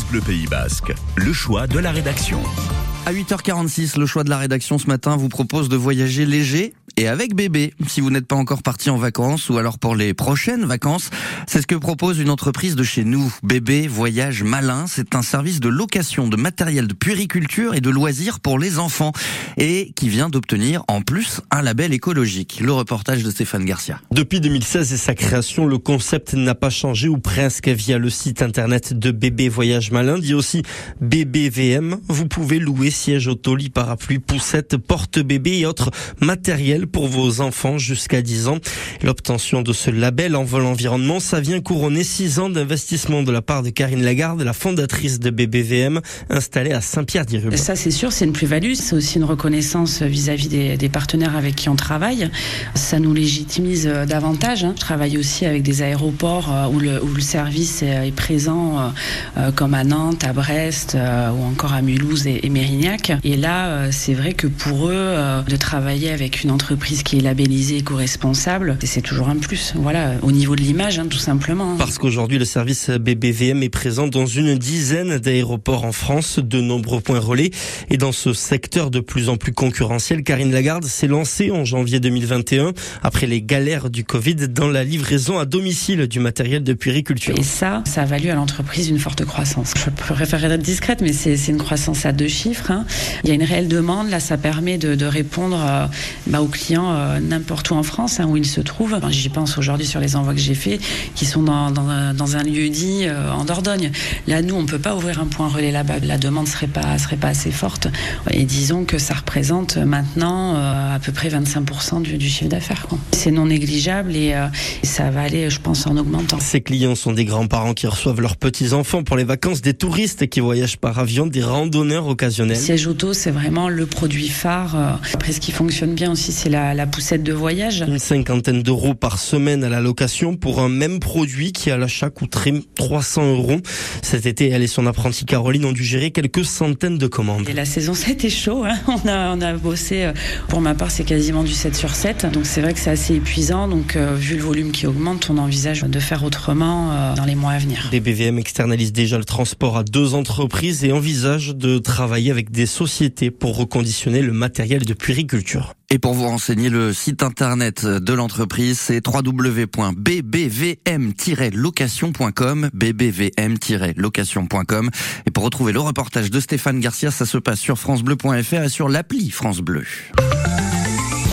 France Bleu Pays Basque, le choix de la rédaction. À 8h46, le choix de la rédaction ce matin vous propose de voyager léger et avec bébé. Si vous n'êtes pas encore parti en vacances ou alors pour les prochaines vacances, c'est ce que propose une entreprise de chez nous. Bébé Voyage Malin, c'est un service de location de matériel de puériculture et de loisirs pour les enfants et qui vient d'obtenir en plus un label écologique. Le reportage de Stéphane Garcia. Depuis 2016 et sa création, le concept n'a pas changé ou presque via le site internet de Bébé Voyage Malin, dit aussi BBVM. Vous pouvez louer siège auto, lit parapluie, poussette, porte-bébé et autres matériels pour vos enfants jusqu'à 10 ans. L'obtention de ce label en vol environnement, ça vient couronner 6 ans d'investissement de la part de Karine Lagarde, la fondatrice de BBVM, installée à Saint-Pierre-d'Irube. Ça, c'est sûr, c'est une plus-value. C'est aussi une reconnaissance vis-à-vis des, partenaires avec qui on travaille. Ça nous légitimise euh, davantage. Hein. Je travaille aussi avec des aéroports euh, où le, service est présent, euh, comme à Nantes, à Brest ou encore à Mulhouse et Mérignac. Et là, c'est vrai que pour eux, de travailler avec une entreprise qui est labellisée éco-responsable, c'est toujours un plus. Voilà, au niveau de l'image, hein, tout simplement. Parce qu'aujourd'hui, le service BBVM est présent dans une dizaine d'aéroports en France, de nombreux points relais. Et dans ce secteur de plus en plus concurrentiel, Karine Lagarde s'est lancée en janvier 2021, après les galères du Covid, dans la livraison à domicile du matériel de puériculture. Et ça, ça a valu à l'entreprise une forte croissance. Je préférerais être discrète, mais c'est une croissance à deux chiffres. Hein. Il y a une réelle demande. Là, ça permet de, de répondre euh, bah, aux clients euh, n'importe où en France, hein, où ils se trouvent. Enfin, J'y pense aujourd'hui sur les envois que j'ai faits, qui sont dans, dans, dans un lieu dit euh, en Dordogne. Là, nous, on peut pas ouvrir un point relais là-bas. La demande serait pas serait pas assez forte. Et disons que ça représente maintenant euh, à peu près 25% du, du chiffre d'affaires. C'est non négligeable et, et, ça va aller, je pense, en augmentant. Ces clients sont des grands-parents qui reçoivent leurs petits-enfants pour les vacances, des touristes qui voyagent par avion, des randonneurs occasionnels. Siège auto, c'est vraiment le produit phare. Après, ce qui fonctionne bien aussi, c'est la, la poussette de voyage. Une cinquantaine d'euros par semaine à la location pour un même produit qui à l'achat coûterait 300 euros. Cet été, elle et son apprentie Caroline ont dû gérer quelques centaines de commandes. Et la saison, c'était chaud. Hein on, a, on a bossé, euh, pour ma part, c'est quasiment du 7 sur 7. Donc c'est vrai que c'est assez épuisant. Donc euh, vu le volume qui augmente, on envisage de faire autrement euh, dans les mois à venir. DBVM externalise déjà le transport à deux entreprises et envisage de travailler avec des sociétés pour reconditionner le matériel de puériculture. Et pour vous renseigner, le site internet de l'entreprise, c'est www.bbvm-location.com, bbvm-location.com. Et pour retrouver le reportage de Stéphane Garcia, ça se passe sur francebleu.fr et sur l'appli France Bleu.